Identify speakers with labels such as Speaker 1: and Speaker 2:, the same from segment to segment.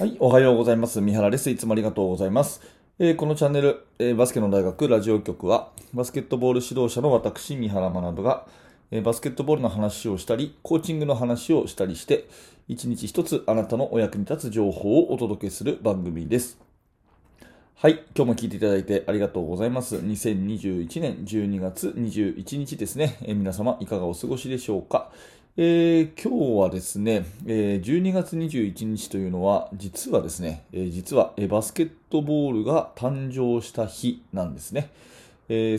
Speaker 1: はい、おはようございます。三原です。いつもありがとうございます。えーこのチャンネル、えーバスケの大学ラジオ局は、バスケットボール指導者の私、三原学が、えーバスケットボールの話をしたり、コーチングの話をしたりして、一日一つあなたのお役に立つ情報をお届けする番組です。はい、今日も聞いていただいてありがとうございます。2021年12月21日ですね。え皆様いかがお過ごしでしょうか。えー今日はですね、えー12月21日というのは、実はですね、えー実は、えバスケットボールが誕生した日なんですね。えー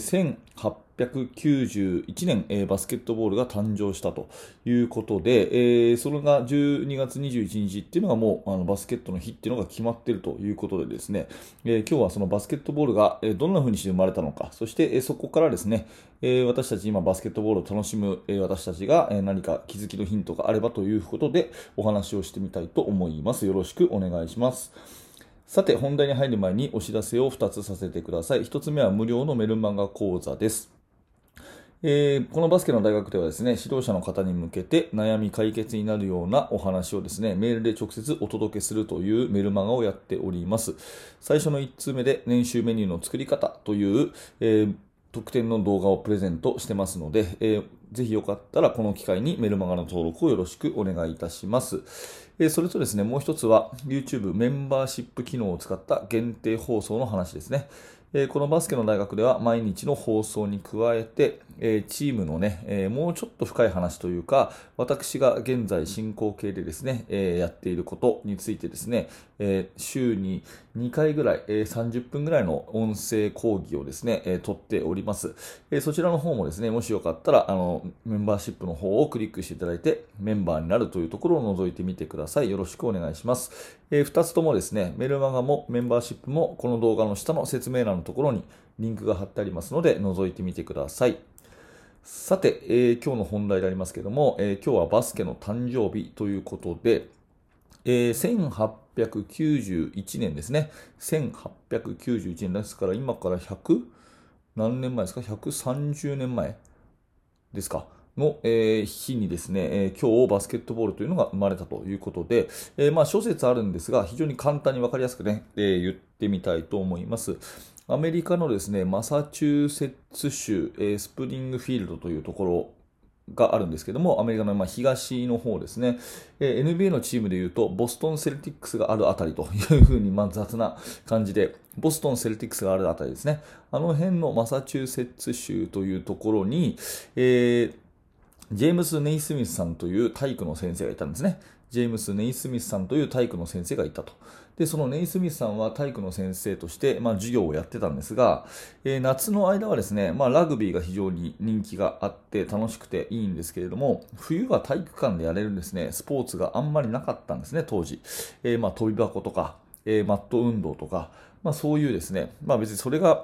Speaker 1: 1891年、えーバスケットボールが誕生したということで、えーそれが12月21日っていうのがもうあのバスケットの日っていうのが決まっているということでですね、えー今日はそのバスケットボールがえどんな風にして生まれたのか、そしてえそこからですね、え私たち今バスケットボールを楽しむえ私たちがえ何か気づきのヒントがあればということでお話をしてみたいと思います。よろしくお願いします。さて、本題に入る前にお知らせを2つさせてください。1つ目は無料のメルマガ講座です。えーこのバスケの大学ではですね、指導者の方に向けて悩み解決になるようなお話をですね、メールで直接お届けするというメルマガをやっております。最初の1通目で年収メニューの作り方という、えー特典の動画をプレゼントしてますので、えーぜひよかったらこの機会にメルマガの登録をよろしくお願いいたします。えーそれとですね、もう一つは YouTube メンバーシップ機能を使った限定放送の話ですね。えこのバスケの大学では毎日の放送に加えて、えチームのね、えもうちょっと深い話というか、私が現在進行形でですね、えやっていることについてですね、え週に2回ぐらい、えー30分ぐらいの音声講義をですね、えー撮っております。えーそちらの方もですね、もしよかったら、あの、メンバーシップの方をクリックしていただいて、メンバーになるというところを覗いてみてください。よろしくお願いします。え2つともですね、メルマガもメンバーシップもこの動画の下の説明欄のところにリンクが貼ってありますので、覗いてみてください。さて、えー今日の本題でありますけども、えー今日はバスケの誕生日ということで、えー1891年ですね。1891年ですから、今から100何年前ですか ?130 年前ですか？の、えー日にですね、えー今日バスケットボールというのが生まれたということで、えーまあ諸説あるんですが、非常に簡単に分かりやすくね、えー言ってみたいと思います。アメリカのですね、マサチューセッツ州、えースプリングフィールドというところがあるんですけども、アメリカのま東の方ですね、え NBA のチームでいうと、ボストン・セルティックスがあるあたりと いうふうに、ま、雑な感じで、ボストン・セルティックスがあるあたりですね、あの辺のマサチューセッツ州というところに、えージェームス・ネイスミスさんという体育の先生がいたんですね。ジェームス・ネイスミスさんという体育の先生がいたと。で、そのネイスミスさんは体育の先生として、まあ、授業をやってたんですが、えー夏の間はですね、まあ、ラグビーが非常に人気があって楽しくていいんですけれども、冬は体育館でやれるですね、スポーツがあんまりなかったんですね、当時。えーまあ、飛び箱とか、えーマット運動とか、まあ、そういうですね、まあ、別にそれが、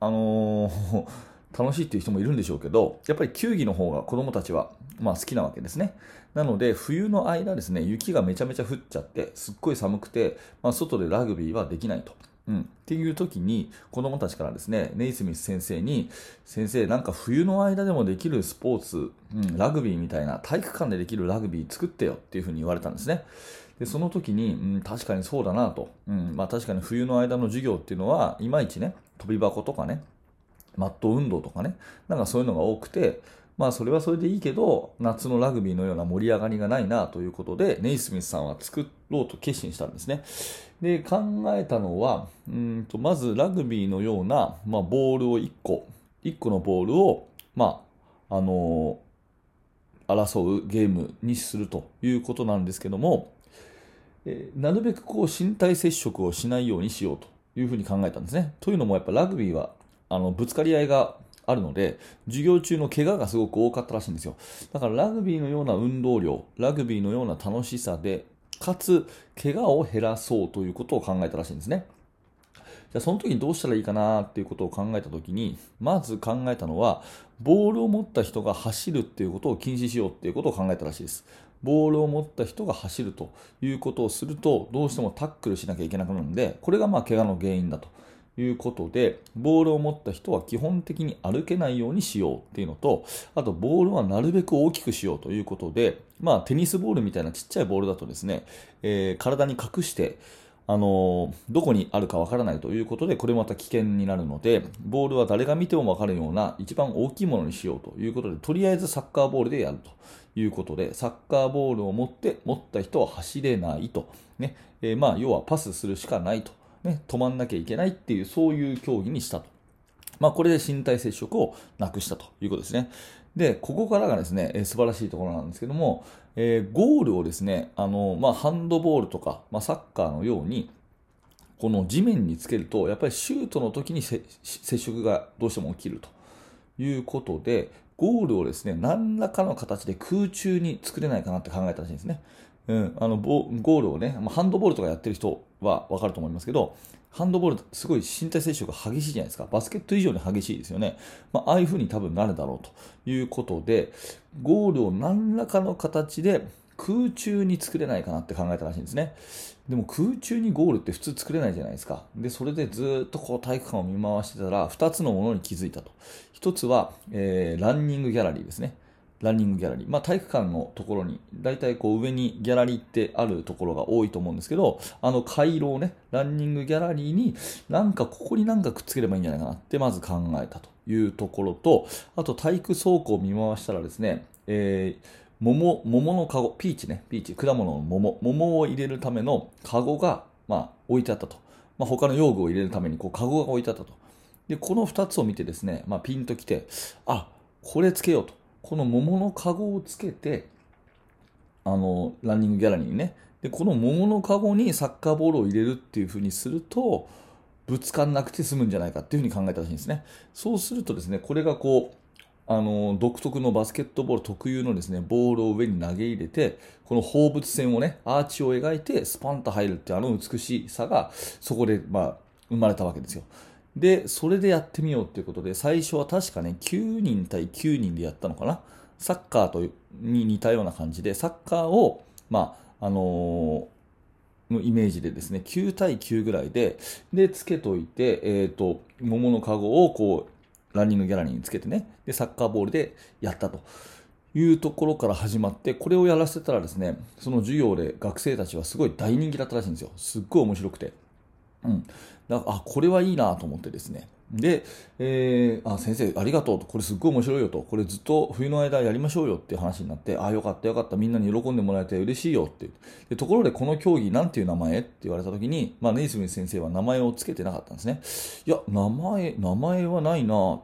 Speaker 1: あのー楽しいっていう人もいるんでしょうけど、やっぱり球技の方が子供たちは、まあ、好きなわけですね。なので、冬の間ですね、雪がめちゃめちゃ降っちゃって、すっごい寒くて、まあ、外でラグビーはできないと。うん、っていう時に子供たちからですね、ネイスミス先生に、先生、なんか冬の間でもできるスポーツ、うん、ラグビーみたいな体育館でできるラグビー作ってよっていうふうに言われたんですね。でその時に、うん、確かにそうだなと、うんまあ、確かに冬の間の授業っていうのは、いまいちね、飛び箱とかね、マット運動とかね、なんかそういうのが多くて、まあそれはそれでいいけど、夏のラグビーのような盛り上がりがないなということで、ネイスミスさんは作ろうと決心したんですね。で、考えたのは、うんとまずラグビーのような、まあ、ボールを1個、1個のボールを、まあ、あの争うゲームにするということなんですけども、えーなるべくこう身体接触をしないようにしようというふうに考えたんですね。というのもやっぱラグビーはあのぶつかり合いがあるので、授業中の怪我がすごく多かったらしいんですよ。だからラグビーのような運動量、ラグビーのような楽しさで、かつ怪我を減らそうということを考えたらしいんですね。じゃあその時にどうしたらいいかなっていうことを考えた時に、まず考えたのは、ボールを持った人が走るっていうことを禁止しようっていうことを考えたらしいです。ボールを持った人が走るということをすると、どうしてもタックルしなきゃいけなくなるので、これがまあ怪我の原因だということで、ボールを持った人は基本的に歩けないようにしようっていうのと、あとボールはなるべく大きくしようということで、まあテニスボールみたいなちっちゃいボールだとですね、えー、体に隠して、あのどこにあるかわからないということで、これまた危険になるので、ボールは誰が見てもわかるような一番大きいものにしようということで、とりあえずサッカーボールでやるということで、サッカーボールを持って、持った人は走れないと。ね、えー、まあ、要はパスするしかないと。ね、止まんなきゃいけないっていう、そういう競技にしたと。まあ、これで身体接触をなくしたということですね。で、ここからがですね、えー、素晴らしいところなんですけども、えー、ゴールをですね、あの、まあ、ハンドボールとか、まあ、サッカーのように、この地面につけると、やっぱりシュートの時に接触がどうしても起きるということで、ゴールをですね、何らかの形で空中に作れないかなって考えたらしいんですね。うん、あのゴールをね、ハンドボールとかやってる人はわかると思いますけど、ハンドボールすごい身体接触が激しいじゃないですか。バスケット以上に激しいですよね。まあ、ああいう風に多分なるだろうということで、ゴールを何らかの形で空中に作れないかなって考えたらしいんですね。でも空中にゴールって普通作れないじゃないですか。で、それでずっとこう体育館を見回してたら、2つのものに気づいたと。1つは、えー、ランニングギャラリーですね。ランニングギャラリー。まあ、体育館のところに、だいたいこう上にギャラリーってあるところが多いと思うんですけど、あの回廊ね、ランニングギャラリーになんかここになんかくっつければいいんじゃないかなってまず考えたというところと、あと体育倉庫を見回したらですね、えー桃、桃のカゴ、ピーチね、ピーチ、果物の桃、桃を入れるためのカゴが、まあ、置いてあったと。まあ、他の用具を入れるために、こう、カゴが置いてあったと。で、この2つを見てですね、まあ、ピンときて、あ、これつけようと。この桃のカゴをつけて、あの、ランニングギャラリーにね、で、この桃のカゴにサッカーボールを入れるっていう風にすると、ぶつかんなくて済むんじゃないかっていう風に考えたらしいんですね。そうするとですね、これがこう、あの独特のバスケットボール特有のですねボールを上に投げ入れてこの放物線をねアーチを描いてスパンと入るってあの美しさがそこで、まあ、生まれたわけですよでそれでやってみようっていうことで最初は確かね9人対9人でやったのかな？サッカーとに似たような感じでサッカーをまああのー、のイメージでですね9対9ぐらいででつけといて、えーと桃のカゴをこうランニングギャラリーにつけてね、で、サッカーボールでやったというところから始まって、これをやらせたらですね、その授業で学生たちはすごい大人気だったらしいんですよ。すっごい面白くて。うん。だから、あ、これはいいなと思ってですね。で、えー、あ、先生ありがとうと、これすっごい面白いよと、これずっと冬の間やりましょうよっていう話になって、あ、よかったよかった、みんなに喜んでもらえて嬉しいよってで。ところでこの競技なんていう名前って言われた時に、まあ、ネイスミス先生は名前を付けてなかったんですね。いや、名前、名前はないな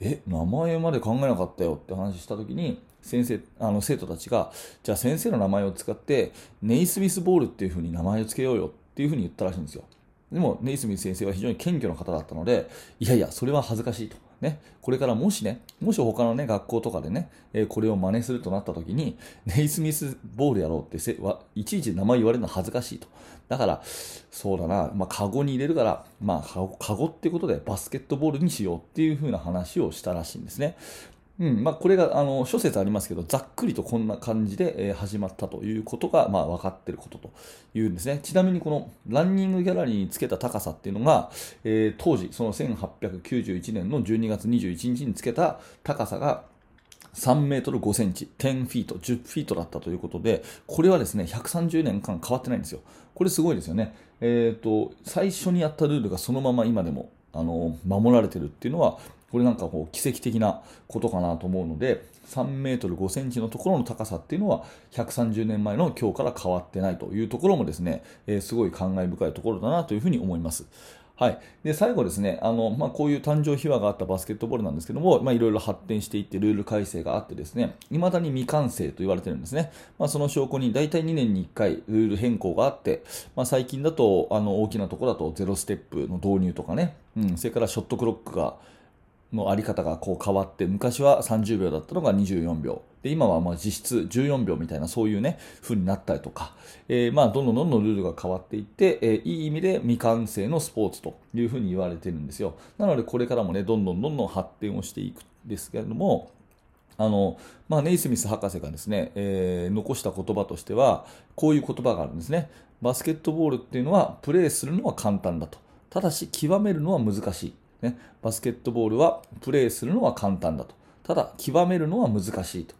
Speaker 1: え、名前まで考えなかったよって話した時に、先生、あの生徒たちが、じゃあ先生の名前を使って、ネイスミスボールっていう風に名前を付けようよっていう風に言ったらしいんですよ。でも、ネイスミス先生は非常に謙虚な方だったので、いやいや、それは恥ずかしいと。ね、これからもしね、もし他のね、学校とかでね、えー、これを真似するとなった時に、ネイスミスボールやろうってせわ、いちいち名前言われるのは恥ずかしいと。だから、そうだな、まあ、カゴに入れるから、まあ、カゴってことでバスケットボールにしようっていう風な話をしたらしいんですね。うんまあ、これがあの諸説ありますけど、ざっくりとこんな感じで、始まったということが、まあ、分かっていることというんですね。ちなみにこのランニングギャラリーにつけた高さっていうのが、えー、当時、その1891年の12月21日につけた高さが3メートル5センチ、10フィート、10フィートだったということで、これはですね、130年間変わってないんですよ。これすごいですよね。え、ー、と、最初にやったルールがそのまま今でもあの守られてるっていうのはこれなんかこう奇跡的なことかなと思うので、3メートル5センチのところの高さっていうのは、130年前の今日から変わってないというところもですね、えー、すごい感慨深いところだなというふうに思います。はい。で、最後ですね、あの、まあ、こういう誕生秘話があったバスケットボールなんですけども、まあ、いろいろ発展していってルール改正があってですね、未だに未完成と言われてるんですね。まあ、その証拠に大体2年に1回ルール変更があって、まあ、最近だと、あの、大きなところだとゼロステップの導入とかね、うん、それからショットクロックが、のあり方がこう変わって昔は30秒だったのが24秒。で今はまあ実質14秒みたいなそういうね風になったりとか、えー、まあどんどんどんどんルールが変わっていって、えー、いい意味で未完成のスポーツというふうに言われてるんですよ。なのでこれからもねどんどんどんどん発展をしていくんですけれどもあのまあ、ネイスミス博士がですね、えー、残した言葉としてはこういう言葉があるんですね。バスケットボールっていうのはプレーするのは簡単だと。ただし、極めるのは難しい。ね、バスケットボールはプレーするのは簡単だと。ただ、極めるのは難しいと。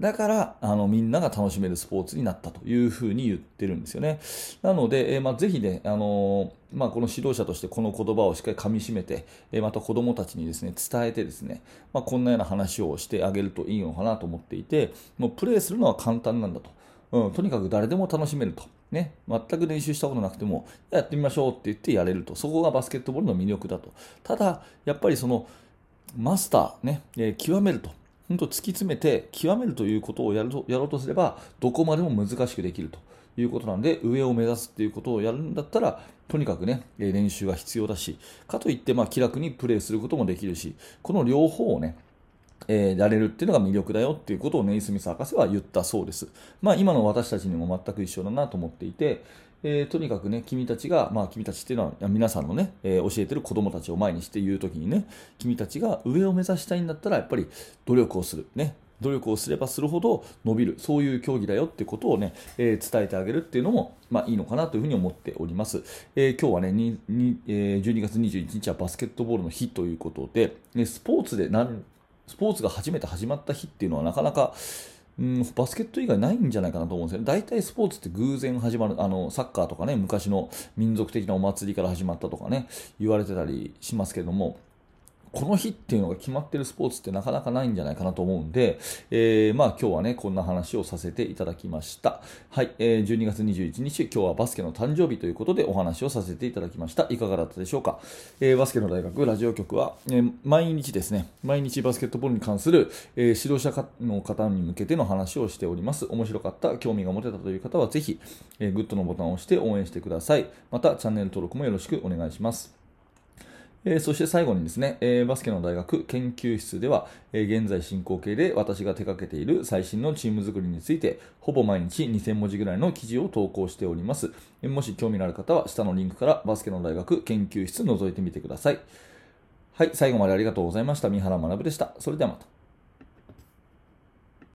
Speaker 1: だから、あの、みんなが楽しめるスポーツになったというふうに言ってるんですよね。なので、えー、まあ、ぜひね、あのー、まあ、この指導者としてこの言葉をしっかり噛み締めて、えー、また子供たちにですね、伝えてですね、まあ、こんなような話をしてあげるといいのかなと思っていて、もうプレーするのは簡単なんだと。うん、とにかく誰でも楽しめると。ね、全く練習したことなくても、やってみましょうって言ってやれると。そこがバスケットボールの魅力だと。ただ、やっぱりその、マスター、ね、えー、極めると。本当突き詰めて極めるということをやるとやろうとすればどこまでも難しくできるということなんで上を目指すっていうことをやるんだったらとにかくね練習が必要だしかといってまあ気楽にプレーすることもできるしこの両方をねえー、やれるっていうのが魅力だよっていうことをネイスミス博士は言ったそうです。まあ今の私たちにも全く一緒だなと思っていて、えー、とにかくね、君たちが、まあ君たちっていうのは皆さんのね、えー、教えてる子供たちを前にして言うときにね、君たちが上を目指したいんだったらやっぱり努力をする。ね。努力をすればするほど伸びる、そういう競技だよってことをね、えー、伝えてあげるっていうのも、まあいいのかなというふうに思っております。えー、今日はね、ににえー、12月21日はバスケットボールの日ということで、ね、スポーツでなんスポーツが初めて始まった日っていうのはなかなか、うん、バスケット以外ないんじゃないかなと思うんですよね。大体スポーツって偶然始まる、あの、サッカーとかね、昔の民族的なお祭りから始まったとかね、言われてたりしますけども、この日っていうのが決まってるスポーツってなかなかないんじゃないかなと思うんで、えー、まあ今日はね、こんな話をさせていただきました。はい、えー、12月21日、今日はバスケの誕生日ということでお話をさせていただきました。いかがだったでしょうか？えー、バスケの大学ラジオ局は、えー、毎日ですね、毎日バスケットボールに関する、えー、指導者の方に向けての話をしております。面白かった、興味が持てたという方はぜひ、えー、グッドのボタンを押して応援してください。また、チャンネル登録もよろしくお願いします。えー、そして最後にですね、えー、バスケの大学研究室では、えー、現在進行形で私が手掛けている最新のチーム作りについて、ほぼ毎日2000文字ぐらいの記事を投稿しております。えもし興味のある方は、下のリンクからバスケの大学研究室覗いてみてください。はい、最後までありがとうございました。三原学でした。それではまた。